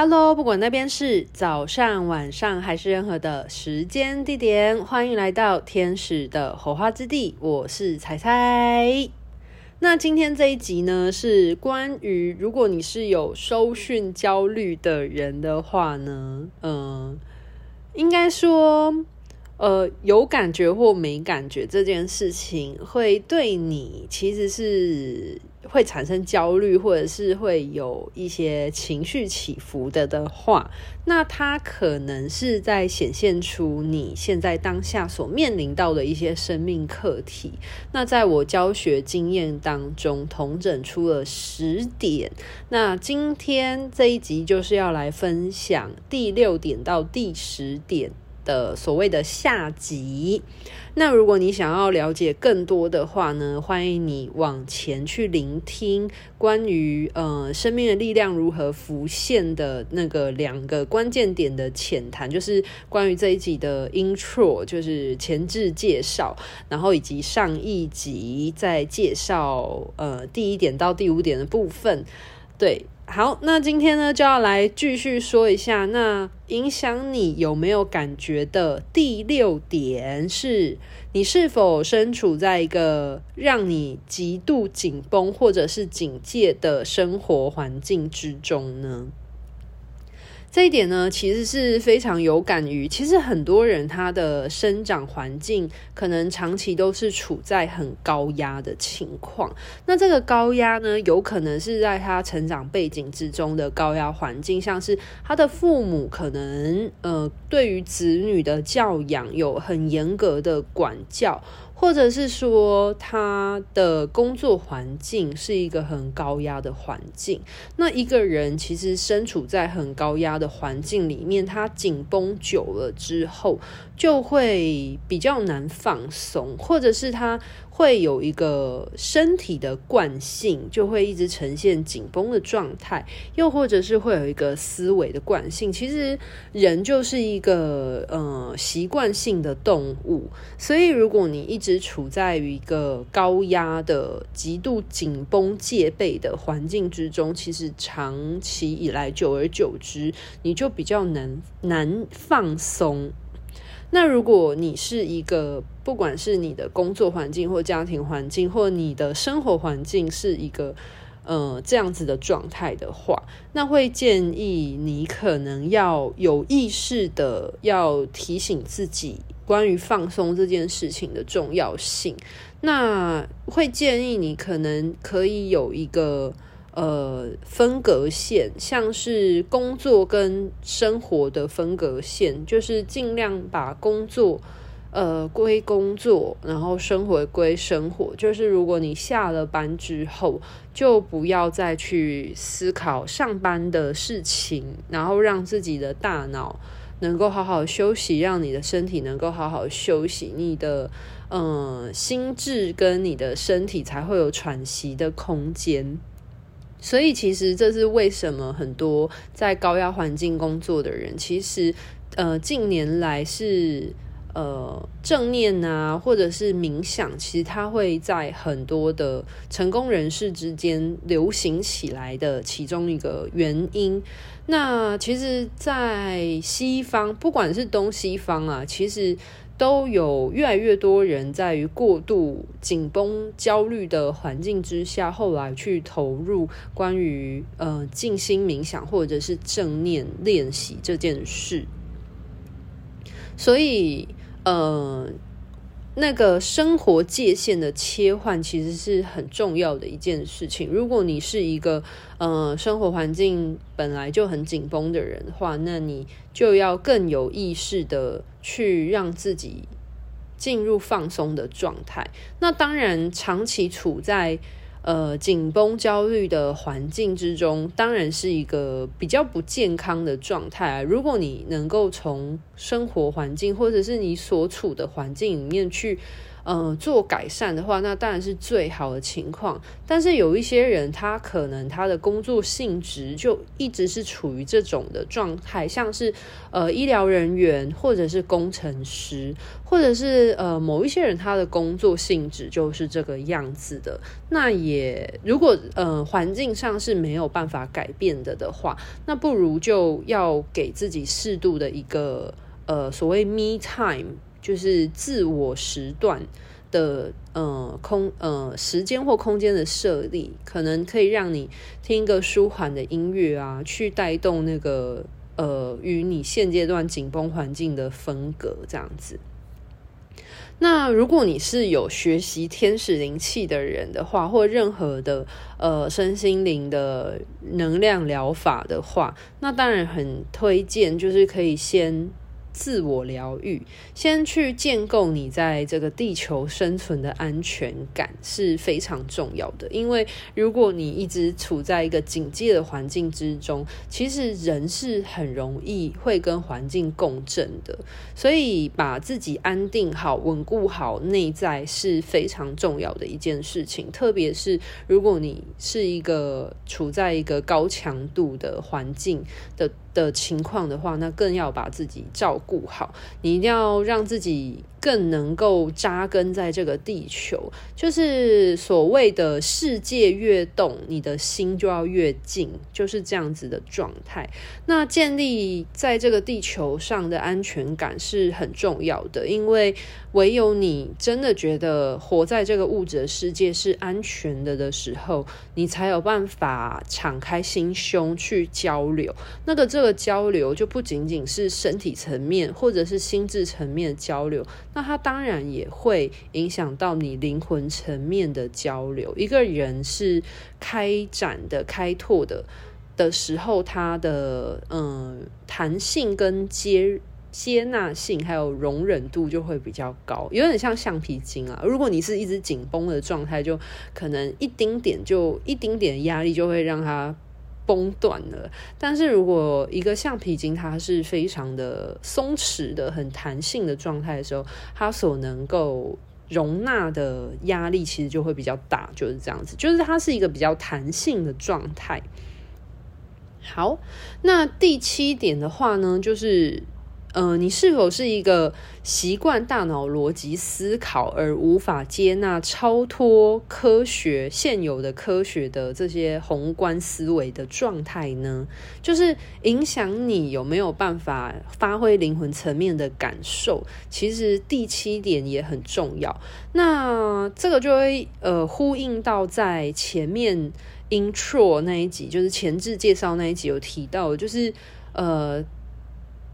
Hello，不管那边是早上、晚上还是任何的时间地点，欢迎来到天使的火花之地。我是彩彩。那今天这一集呢，是关于如果你是有收讯焦虑的人的话呢，嗯、呃，应该说。呃，有感觉或没感觉这件事情，会对你其实是会产生焦虑，或者是会有一些情绪起伏的的话，那它可能是在显现出你现在当下所面临到的一些生命课题。那在我教学经验当中，统整出了十点。那今天这一集就是要来分享第六点到第十点。的所谓的下集，那如果你想要了解更多的话呢，欢迎你往前去聆听关于呃生命的力量如何浮现的那个两个关键点的浅谈，就是关于这一集的 intro，就是前置介绍，然后以及上一集在介绍呃第一点到第五点的部分，对。好，那今天呢就要来继续说一下，那影响你有没有感觉的第六点是，你是否身处在一个让你极度紧绷或者是警戒的生活环境之中呢？这一点呢，其实是非常有感于。其实很多人他的生长环境可能长期都是处在很高压的情况。那这个高压呢，有可能是在他成长背景之中的高压环境，像是他的父母可能呃，对于子女的教养有很严格的管教。或者是说他的工作环境是一个很高压的环境，那一个人其实身处在很高压的环境里面，他紧绷久了之后，就会比较难放松，或者是他。会有一个身体的惯性，就会一直呈现紧绷的状态，又或者是会有一个思维的惯性。其实人就是一个呃习惯性的动物，所以如果你一直处在于一个高压的、极度紧绷、戒备的环境之中，其实长期以来，久而久之，你就比较难难放松。那如果你是一个，不管是你的工作环境或家庭环境，或你的生活环境是一个，呃，这样子的状态的话，那会建议你可能要有意识的要提醒自己关于放松这件事情的重要性。那会建议你可能可以有一个。呃，分隔线，像是工作跟生活的分隔线，就是尽量把工作呃归工作，然后生活归生活。就是如果你下了班之后，就不要再去思考上班的事情，然后让自己的大脑能够好好休息，让你的身体能够好好休息，你的嗯、心智跟你的身体才会有喘息的空间。所以，其实这是为什么很多在高压环境工作的人，其实呃近年来是呃正念啊，或者是冥想，其实它会在很多的成功人士之间流行起来的其中一个原因。那其实，在西方，不管是东西方啊，其实。都有越来越多人在于过度紧绷、焦虑的环境之下，后来去投入关于呃静心冥想或者是正念练习这件事。所以，呃，那个生活界限的切换其实是很重要的一件事情。如果你是一个呃生活环境本来就很紧绷的人的话，那你就要更有意识的。去让自己进入放松的状态。那当然，长期处在呃紧绷、焦虑的环境之中，当然是一个比较不健康的状态。如果你能够从生活环境或者是你所处的环境里面去呃做改善的话，那当然是最好的情况。但是有一些人，他可能他的工作性质就一直是处于这种的状态，像是呃医疗人员，或者是工程师，或者是呃某一些人，他的工作性质就是这个样子的。那也如果呃环境上是没有办法改变的的话，那不如就要给自己适度的一个呃所谓 me time，就是自我时段的呃空呃时间或空间的设立，可能可以让你听一个舒缓的音乐啊，去带动那个呃与你现阶段紧绷环境的分隔这样子。那如果你是有学习天使灵气的人的话，或任何的呃身心灵的能量疗法的话，那当然很推荐，就是可以先。自我疗愈，先去建构你在这个地球生存的安全感是非常重要的。因为如果你一直处在一个警戒的环境之中，其实人是很容易会跟环境共振的。所以把自己安定好、稳固好内在是非常重要的一件事情。特别是如果你是一个处在一个高强度的环境的。的情况的话，那更要把自己照顾好。你一定要让自己。更能够扎根在这个地球，就是所谓的世界越动，你的心就要越静，就是这样子的状态。那建立在这个地球上的安全感是很重要的，因为唯有你真的觉得活在这个物质的世界是安全的的时候，你才有办法敞开心胸去交流。那个这个交流就不仅仅是身体层面或者是心智层面的交流。那它当然也会影响到你灵魂层面的交流。一个人是开展的、开拓的的时候，他的嗯弹性跟接接纳性还有容忍度就会比较高，有点像橡皮筋啊。如果你是一直紧绷的状态，就可能一丁点就一丁点压力就会让它。崩断了，但是如果一个橡皮筋它是非常的松弛的、很弹性的状态的时候，它所能够容纳的压力其实就会比较大，就是这样子，就是它是一个比较弹性的状态。好，那第七点的话呢，就是。呃，你是否是一个习惯大脑逻辑思考而无法接纳超脱科学现有的科学的这些宏观思维的状态呢？就是影响你有没有办法发挥灵魂层面的感受。其实第七点也很重要。那这个就会呃呼应到在前面 intro 那一集，就是前置介绍那一集有提到，就是呃。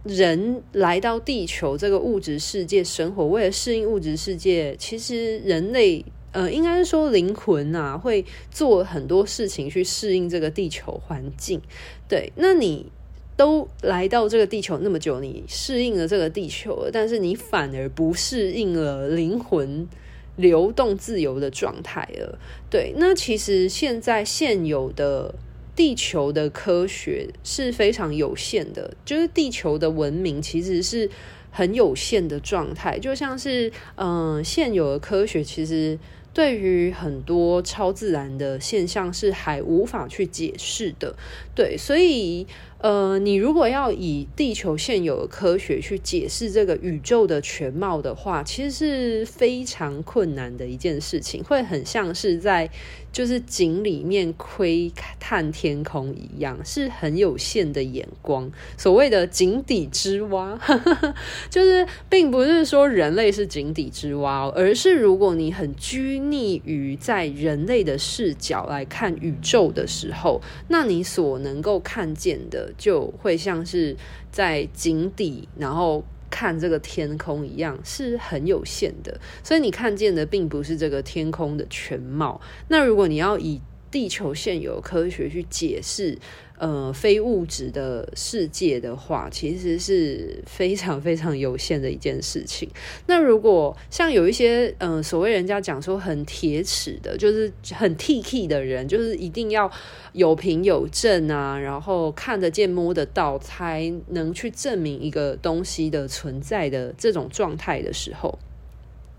人来到地球这个物质世界生活，为了适应物质世界，其实人类呃，应该是说灵魂啊，会做很多事情去适应这个地球环境。对，那你都来到这个地球那么久，你适应了这个地球了，但是你反而不适应了灵魂流动自由的状态了。对，那其实现在现有的。地球的科学是非常有限的，就是地球的文明其实是很有限的状态，就像是嗯、现有的科学其实对于很多超自然的现象是还无法去解释的，对，所以。呃，你如果要以地球现有的科学去解释这个宇宙的全貌的话，其实是非常困难的一件事情，会很像是在就是井里面窥探天空一样，是很有限的眼光。所谓的井底之蛙，就是并不是说人类是井底之蛙，而是如果你很拘泥于在人类的视角来看宇宙的时候，那你所能够看见的。就会像是在井底，然后看这个天空一样，是很有限的。所以你看见的并不是这个天空的全貌。那如果你要以地球现有科学去解释，呃，非物质的世界的话，其实是非常非常有限的一件事情。那如果像有一些，嗯、所谓人家讲说很铁齿的，就是很 T K 的人，就是一定要有凭有证啊，然后看得见摸得到，才能去证明一个东西的存在的这种状态的时候。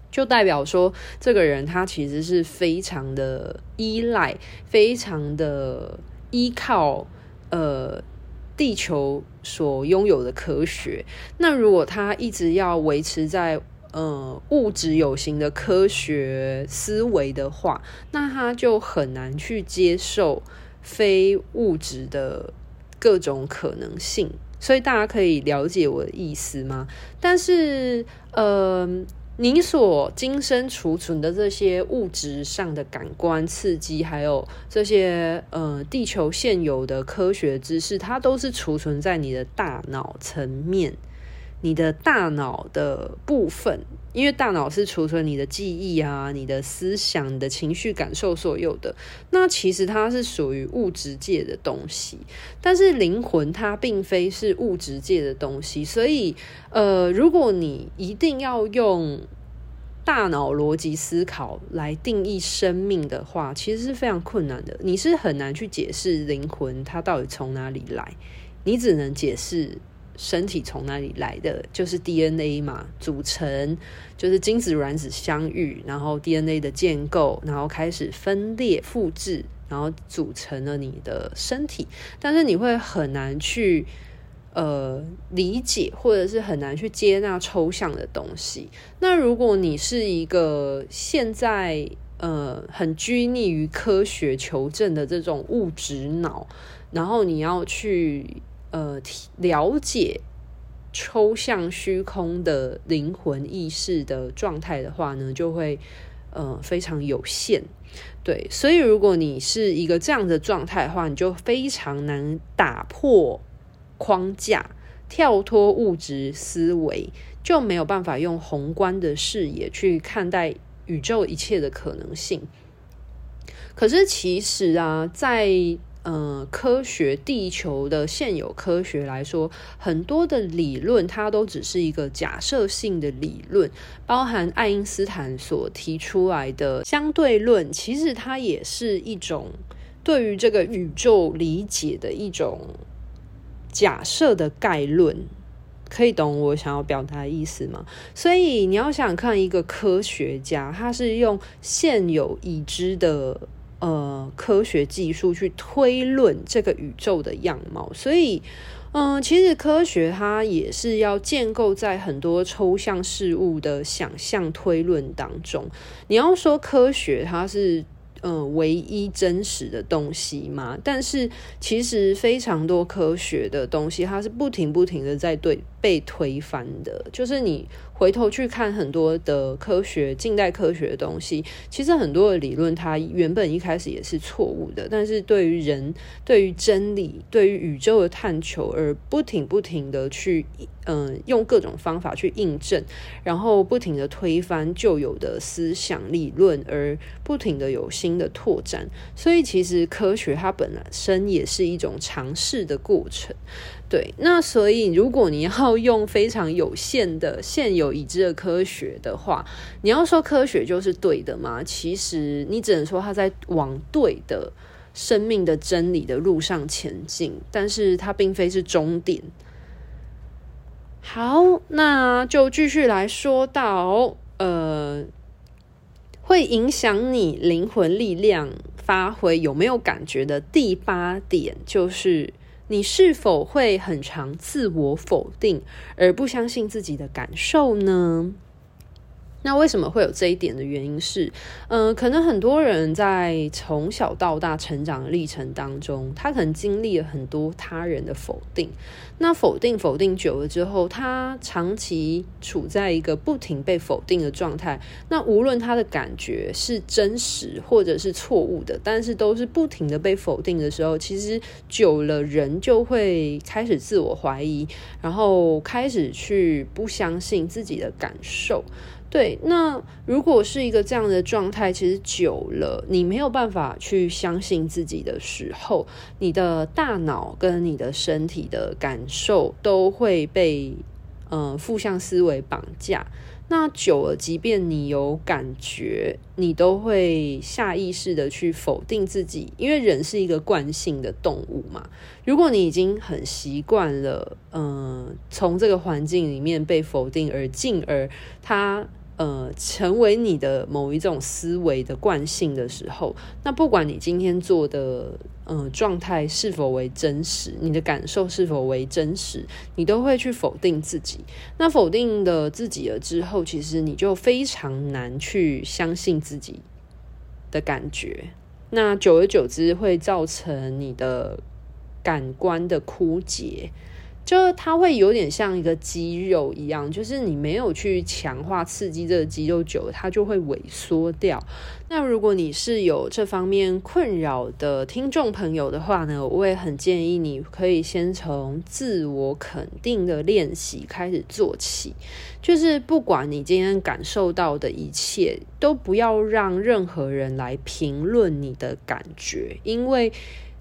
就代表说这个人他其实是非常的依赖，非常的依靠呃地球所拥有的科学。那如果他一直要维持在呃物质有形的科学思维的话，那他就很难去接受非物质的各种可能性。所以大家可以了解我的意思吗？但是，呃，你所今生储存的这些物质上的感官刺激，还有这些呃地球现有的科学知识，它都是储存在你的大脑层面。你的大脑的部分，因为大脑是储存你的记忆啊、你的思想、你的情绪感受所有的。那其实它是属于物质界的东西，但是灵魂它并非是物质界的东西。所以，呃，如果你一定要用大脑逻辑思考来定义生命的话，其实是非常困难的。你是很难去解释灵魂它到底从哪里来，你只能解释。身体从哪里来的？就是 DNA 嘛，组成就是精子卵子相遇，然后 DNA 的建构，然后开始分裂复制，然后组成了你的身体。但是你会很难去呃理解，或者是很难去接纳抽象的东西。那如果你是一个现在呃很拘泥于科学求证的这种物质脑，然后你要去。呃，了解抽象虚空的灵魂意识的状态的话呢，就会呃非常有限。对，所以如果你是一个这样的状态的话，你就非常难打破框架，跳脱物质思维，就没有办法用宏观的视野去看待宇宙一切的可能性。可是其实啊，在呃，科学地球的现有科学来说，很多的理论它都只是一个假设性的理论，包含爱因斯坦所提出来的相对论，其实它也是一种对于这个宇宙理解的一种假设的概论，可以懂我想要表达的意思吗？所以你要想看一个科学家，他是用现有已知的。呃，科学技术去推论这个宇宙的样貌，所以，嗯、其实科学它也是要建构在很多抽象事物的想象推论当中。你要说科学它是嗯、呃、唯一真实的东西吗？但是其实非常多科学的东西，它是不停不停的在对被推翻的，就是你。回头去看很多的科学、近代科学的东西，其实很多的理论它原本一开始也是错误的，但是对于人、对于真理、对于宇宙的探求而不停不停的去，嗯、用各种方法去印证，然后不停的推翻旧有的思想理论，而不停的有新的拓展。所以其实科学它本身也是一种尝试的过程。对，那所以如果你要用非常有限的现有已知的科学的话，你要说科学就是对的吗？其实你只能说它在往对的生命的真理的路上前进，但是它并非是终点。好，那就继续来说到，呃，会影响你灵魂力量发挥有没有感觉的第八点就是。你是否会很常自我否定，而不相信自己的感受呢？那为什么会有这一点的原因是，嗯、可能很多人在从小到大成长的历程当中，他可能经历了很多他人的否定。那否定否定久了之后，他长期处在一个不停被否定的状态。那无论他的感觉是真实或者是错误的，但是都是不停的被否定的时候，其实久了人就会开始自我怀疑，然后开始去不相信自己的感受。对，那如果是一个这样的状态，其实久了，你没有办法去相信自己的时候，你的大脑跟你的身体的感受都会被呃负向思维绑架。那久了，即便你有感觉，你都会下意识的去否定自己，因为人是一个惯性的动物嘛。如果你已经很习惯了，嗯、从这个环境里面被否定，而进而他。呃，成为你的某一种思维的惯性的时候，那不管你今天做的呃状态是否为真实，你的感受是否为真实，你都会去否定自己。那否定的自己了之后，其实你就非常难去相信自己的感觉。那久而久之，会造成你的感官的枯竭。就它会有点像一个肌肉一样，就是你没有去强化刺激这个肌肉久，它就会萎缩掉。那如果你是有这方面困扰的听众朋友的话呢，我也很建议你可以先从自我肯定的练习开始做起。就是不管你今天感受到的一切，都不要让任何人来评论你的感觉，因为。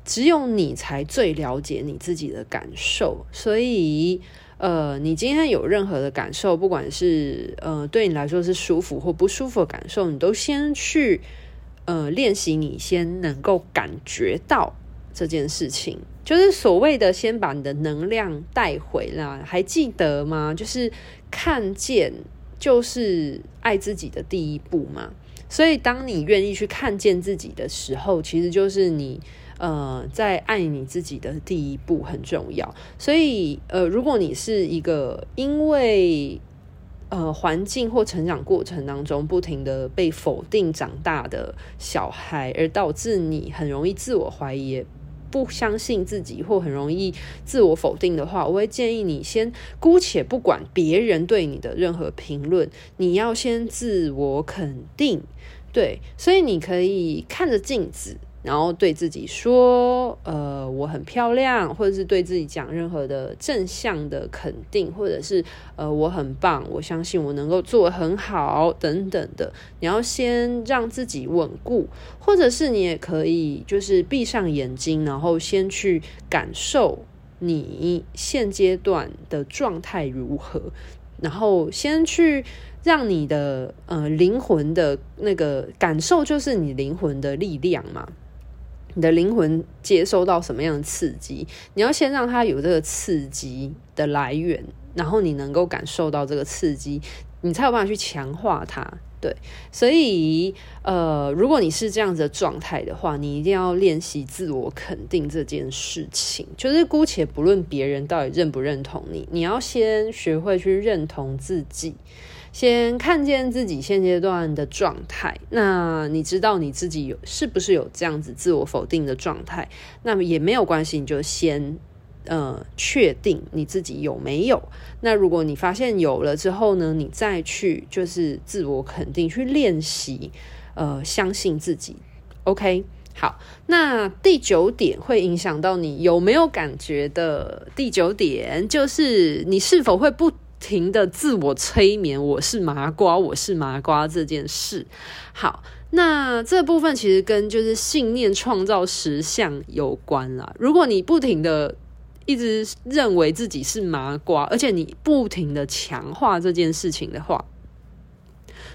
只有你才最了解你自己的感受，所以，呃，你今天有任何的感受，不管是呃对你来说是舒服或不舒服的感受，你都先去呃练习，你先能够感觉到这件事情，就是所谓的先把你的能量带回来，还记得吗？就是看见就是爱自己的第一步嘛。所以，当你愿意去看见自己的时候，其实就是你。呃，在爱你自己的第一步很重要，所以呃，如果你是一个因为呃环境或成长过程当中不停的被否定长大的小孩，而导致你很容易自我怀疑、不相信自己或很容易自我否定的话，我会建议你先姑且不管别人对你的任何评论，你要先自我肯定。对，所以你可以看着镜子。然后对自己说：“呃，我很漂亮，或者是对自己讲任何的正向的肯定，或者是呃，我很棒，我相信我能够做很好，等等的。你要先让自己稳固，或者是你也可以就是闭上眼睛，然后先去感受你现阶段的状态如何，然后先去让你的呃灵魂的那个感受，就是你灵魂的力量嘛。”你的灵魂接收到什么样的刺激？你要先让它有这个刺激的来源，然后你能够感受到这个刺激，你才有办法去强化它。对，所以呃，如果你是这样子的状态的话，你一定要练习自我肯定这件事情。就是姑且不论别人到底认不认同你，你要先学会去认同自己。先看见自己现阶段的状态，那你知道你自己有是不是有这样子自我否定的状态？那么也没有关系，你就先呃确定你自己有没有。那如果你发现有了之后呢，你再去就是自我肯定，去练习呃相信自己。OK，好，那第九点会影响到你有没有感觉的第九点，就是你是否会不停的自我催眠，我是麻瓜，我是麻瓜这件事。好，那这部分其实跟就是信念创造实相有关啦。如果你不停的一直认为自己是麻瓜，而且你不停的强化这件事情的话，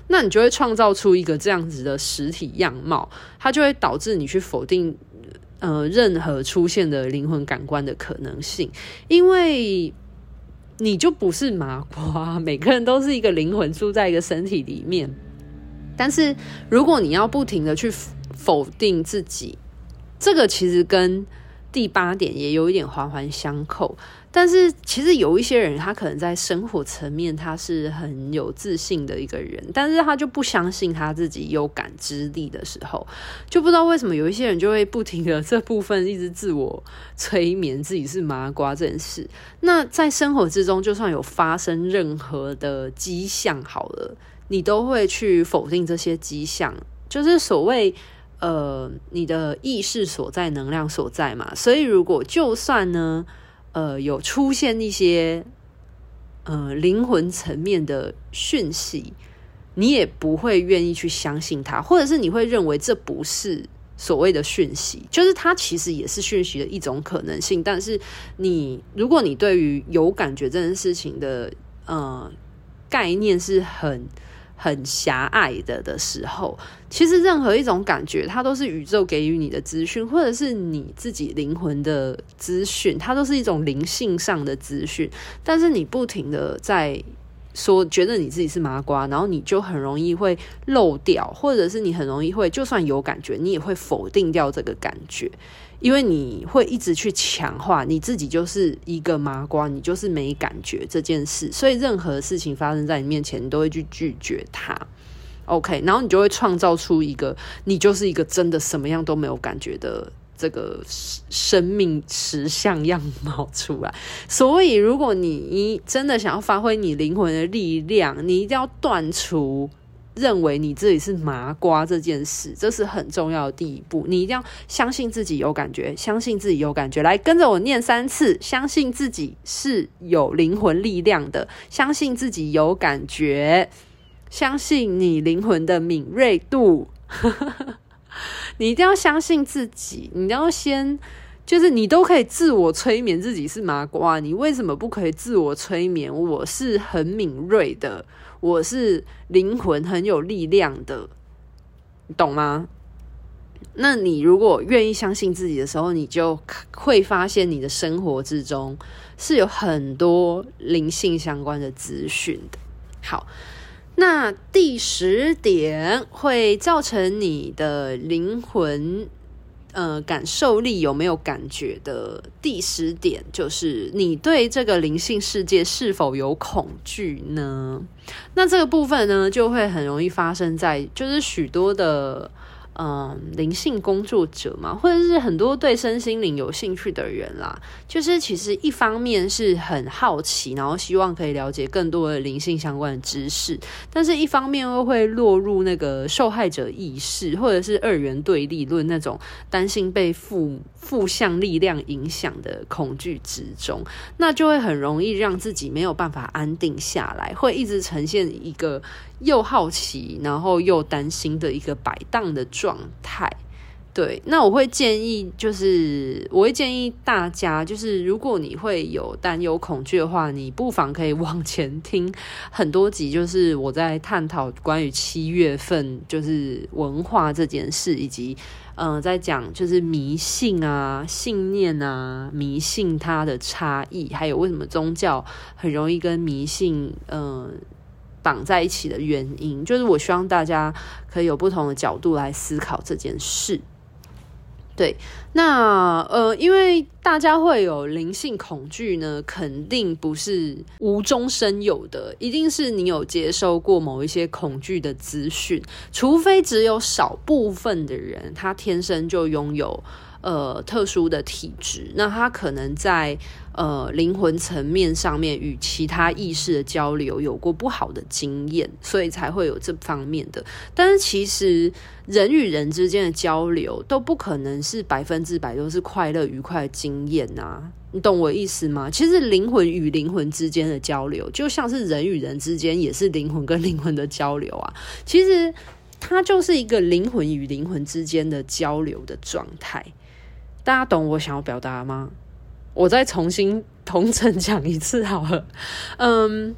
那你就会创造出一个这样子的实体样貌，它就会导致你去否定呃任何出现的灵魂感官的可能性，因为。你就不是麻瓜，每个人都是一个灵魂住在一个身体里面。但是如果你要不停的去否定自己，这个其实跟第八点也有一点环环相扣。但是其实有一些人，他可能在生活层面他是很有自信的一个人，但是他就不相信他自己有感知力的时候，就不知道为什么有一些人就会不停的这部分一直自我催眠自己是麻瓜这件事。那在生活之中，就算有发生任何的迹象好了，你都会去否定这些迹象，就是所谓呃你的意识所在，能量所在嘛。所以如果就算呢。呃，有出现一些呃灵魂层面的讯息，你也不会愿意去相信它，或者是你会认为这不是所谓的讯息，就是它其实也是讯息的一种可能性。但是你，如果你对于有感觉这件事情的呃概念是很。很狭隘的的时候，其实任何一种感觉，它都是宇宙给予你的资讯，或者是你自己灵魂的资讯，它都是一种灵性上的资讯。但是你不停的在说觉得你自己是麻瓜，然后你就很容易会漏掉，或者是你很容易会就算有感觉，你也会否定掉这个感觉，因为你会一直去强化你自己就是一个麻瓜，你就是没感觉这件事，所以任何事情发生在你面前，你都会去拒绝它。OK，然后你就会创造出一个你就是一个真的什么样都没有感觉的。这个生命实相样貌出来，所以如果你真的想要发挥你灵魂的力量，你一定要断除认为你自己是麻瓜这件事，这是很重要的第一步。你一定要相信自己有感觉，相信自己有感觉。来，跟着我念三次：相信自己是有灵魂力量的，相信自己有感觉，相信你灵魂的敏锐度。你一定要相信自己，你要先，就是你都可以自我催眠自己是麻瓜，你为什么不可以自我催眠？我是很敏锐的，我是灵魂很有力量的，懂吗？那你如果愿意相信自己的时候，你就会发现你的生活之中是有很多灵性相关的资讯的。好。那第十点会造成你的灵魂，呃，感受力有没有感觉的第十点，就是你对这个灵性世界是否有恐惧呢？那这个部分呢，就会很容易发生在，就是许多的。嗯，灵性工作者嘛，或者是很多对身心灵有兴趣的人啦，就是其实一方面是很好奇，然后希望可以了解更多的灵性相关的知识，但是一方面又会落入那个受害者意识，或者是二元对立论那种担心被负负向力量影响的恐惧之中，那就会很容易让自己没有办法安定下来，会一直呈现一个。又好奇，然后又担心的一个摆荡的状态。对，那我会建议，就是我会建议大家，就是如果你会有担忧、恐惧的话，你不妨可以往前听很多集，就是我在探讨关于七月份就是文化这件事，以及嗯、呃，在讲就是迷信啊、信念啊、迷信它的差异，还有为什么宗教很容易跟迷信嗯。绑在一起的原因，就是我希望大家可以有不同的角度来思考这件事。对，那呃，因为大家会有灵性恐惧呢，肯定不是无中生有的，一定是你有接收过某一些恐惧的资讯，除非只有少部分的人，他天生就拥有。呃，特殊的体质，那他可能在呃灵魂层面上面与其他意识的交流有过不好的经验，所以才会有这方面的。但是其实人与人之间的交流都不可能是百分之百都是快乐愉快的经验呐，你懂我意思吗？其实灵魂与灵魂之间的交流，就像是人与人之间也是灵魂跟灵魂的交流啊。其实它就是一个灵魂与灵魂之间的交流的状态。大家懂我想要表达吗？我再重新同整讲一次好了。嗯，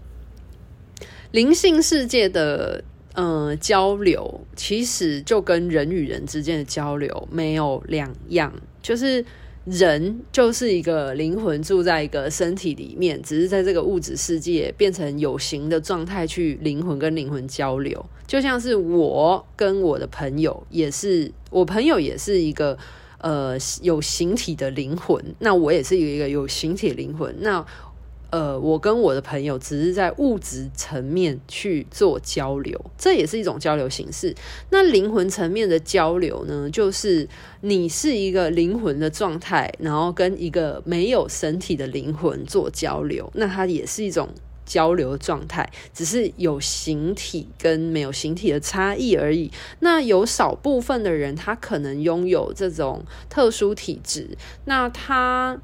灵性世界的嗯交流，其实就跟人与人之间的交流没有两样，就是人就是一个灵魂住在一个身体里面，只是在这个物质世界变成有形的状态去灵魂跟灵魂交流，就像是我跟我的朋友，也是我朋友也是一个。呃，有形体的灵魂，那我也是一个有形体灵魂。那呃，我跟我的朋友只是在物质层面去做交流，这也是一种交流形式。那灵魂层面的交流呢，就是你是一个灵魂的状态，然后跟一个没有身体的灵魂做交流，那它也是一种。交流状态只是有形体跟没有形体的差异而已。那有少部分的人，他可能拥有这种特殊体质，那他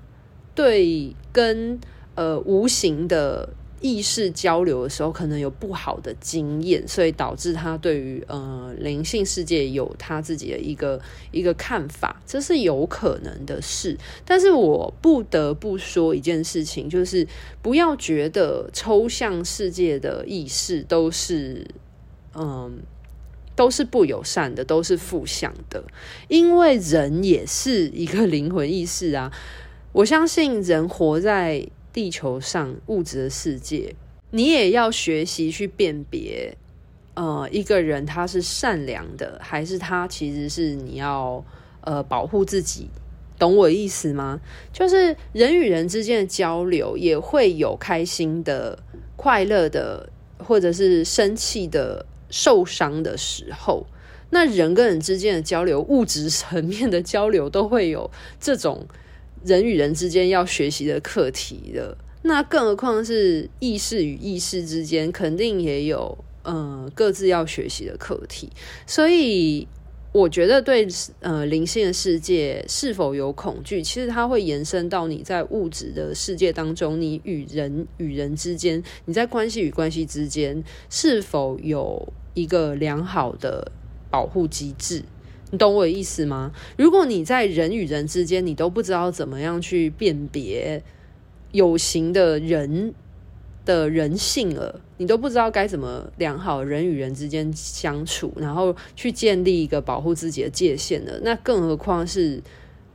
对跟呃无形的。意识交流的时候，可能有不好的经验，所以导致他对于呃灵性世界有他自己的一个一个看法，这是有可能的事。但是我不得不说一件事情，就是不要觉得抽象世界的意识都是嗯都是不友善的，都是负向的，因为人也是一个 灵魂意识啊。我相信人活在。地球上物质的世界，你也要学习去辨别，呃，一个人他是善良的，还是他其实是你要呃保护自己，懂我意思吗？就是人与人之间的交流也会有开心的、快乐的，或者是生气的、受伤的时候。那人跟人之间的交流，物质层面的交流，都会有这种人与人之间要学习的课题的。那更何况是意识与意识之间，肯定也有呃各自要学习的课题。所以，我觉得对呃灵性的世界是否有恐惧，其实它会延伸到你在物质的世界当中，你与人与人之间，你在关系与关系之间是否有一个良好的。保护机制，你懂我的意思吗？如果你在人与人之间，你都不知道怎么样去辨别有形的人的人性了，你都不知道该怎么良好人与人之间相处，然后去建立一个保护自己的界限了，那更何况是。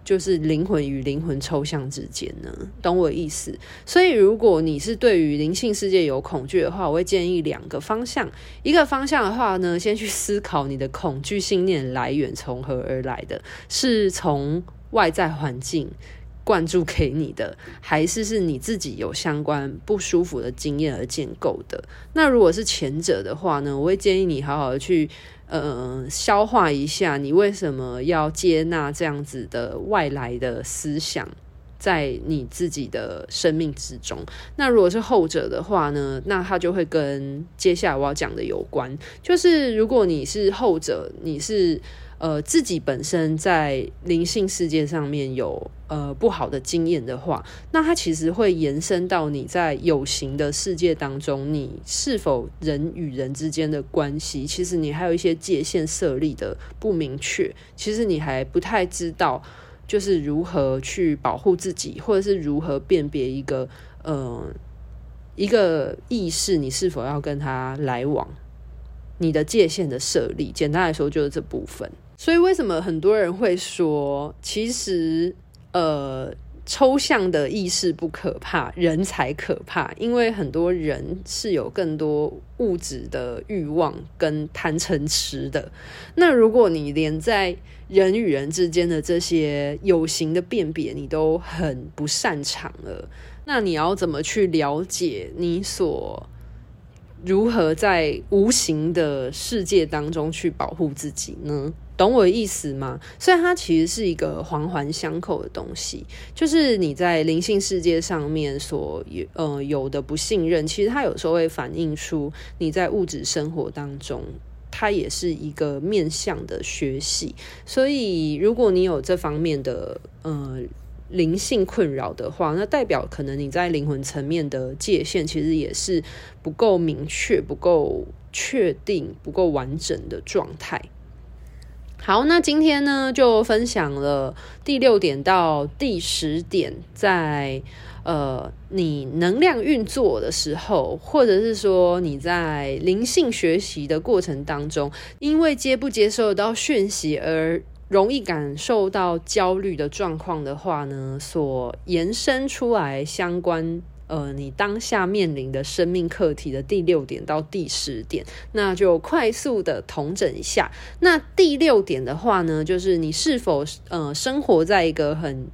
就是灵魂与灵魂抽象之间呢，懂我意思？所以，如果你是对于灵性世界有恐惧的话，我会建议两个方向。一个方向的话呢，先去思考你的恐惧信念来源从何而来的，是从外在环境灌注给你的，还是是你自己有相关不舒服的经验而建构的？那如果是前者的话呢，我会建议你好好的去。呃，消化一下，你为什么要接纳这样子的外来的思想在你自己的生命之中？那如果是后者的话呢？那它就会跟接下来我要讲的有关。就是如果你是后者，你是。呃，自己本身在灵性世界上面有呃不好的经验的话，那它其实会延伸到你在有形的世界当中，你是否人与人之间的关系，其实你还有一些界限设立的不明确，其实你还不太知道，就是如何去保护自己，或者是如何辨别一个呃一个意识，你是否要跟他来往，你的界限的设立，简单来说就是这部分。所以，为什么很多人会说，其实，呃，抽象的意识不可怕，人才可怕？因为很多人是有更多物质的欲望跟贪嗔痴的。那如果你连在人与人之间的这些有形的辨别，你都很不擅长了，那你要怎么去了解你所如何在无形的世界当中去保护自己呢？懂我的意思吗？所以它其实是一个环环相扣的东西，就是你在灵性世界上面所有呃有的不信任，其实它有时候会反映出你在物质生活当中，它也是一个面向的学习。所以如果你有这方面的呃灵性困扰的话，那代表可能你在灵魂层面的界限其实也是不够明确、不够确定、不够完整的状态。好，那今天呢，就分享了第六点到第十点在，呃你能量运作的时候，或者是说你在灵性学习的过程当中，因为接不接受到讯息而容易感受到焦虑的状况的话呢，所延伸出来相关。呃，你当下面临的生命课题的第六点到第十点，那就快速的同整一下。那第六点的话呢，就是你是否呃生活在一个很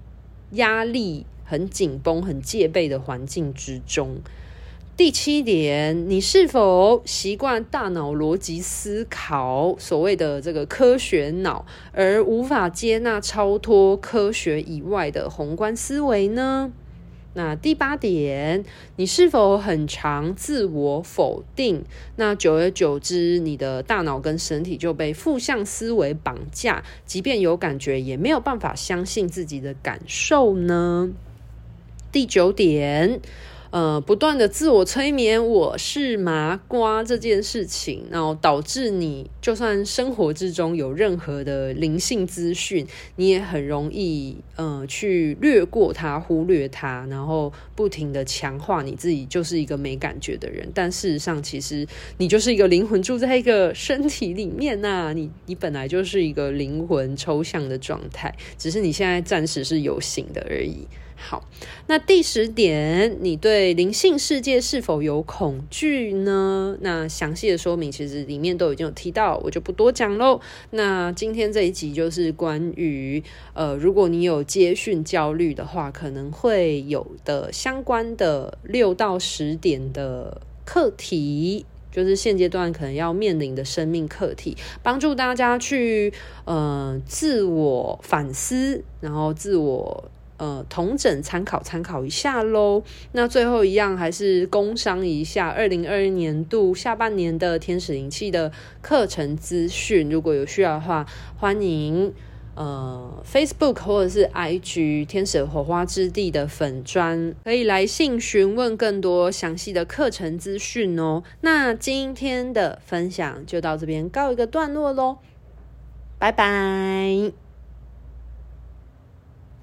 压力、很紧绷、很戒备的环境之中？第七点，你是否习惯大脑逻辑思考，所谓的这个科学脑，而无法接纳超脱科学以外的宏观思维呢？那第八点，你是否很常自我否定？那久而久之，你的大脑跟身体就被负向思维绑架，即便有感觉，也没有办法相信自己的感受呢？第九点。呃，不断的自我催眠，我是麻瓜这件事情，然后导致你就算生活之中有任何的灵性资讯，你也很容易呃去略过它、忽略它，然后不停的强化你自己就是一个没感觉的人。但事实上，其实你就是一个灵魂住在一个身体里面呐、你你本来就是一个灵魂抽象的状态，只是你现在暂时是有形的而已。好，那第十点，你对灵性世界是否有恐惧呢？那详细的说明其实里面都已经有提到，我就不多讲喽。那今天这一集就是关于，呃，如果你有接讯焦虑的话，可能会有的相关的六到十点的课题。就是现阶段可能要面临的生命课题，帮助大家去呃自我反思，然后自我呃同整参考参考一下喽。那最后一样还是工商一下，二零二一年度下半年的天使灵气的课程资讯，如果有需要的话，欢迎。呃，Facebook 或者是 IG 天使火花之地的粉专，可以来信询问更多详细的课程资讯哦。那今天的分享就到这边告一个段落喽，拜拜。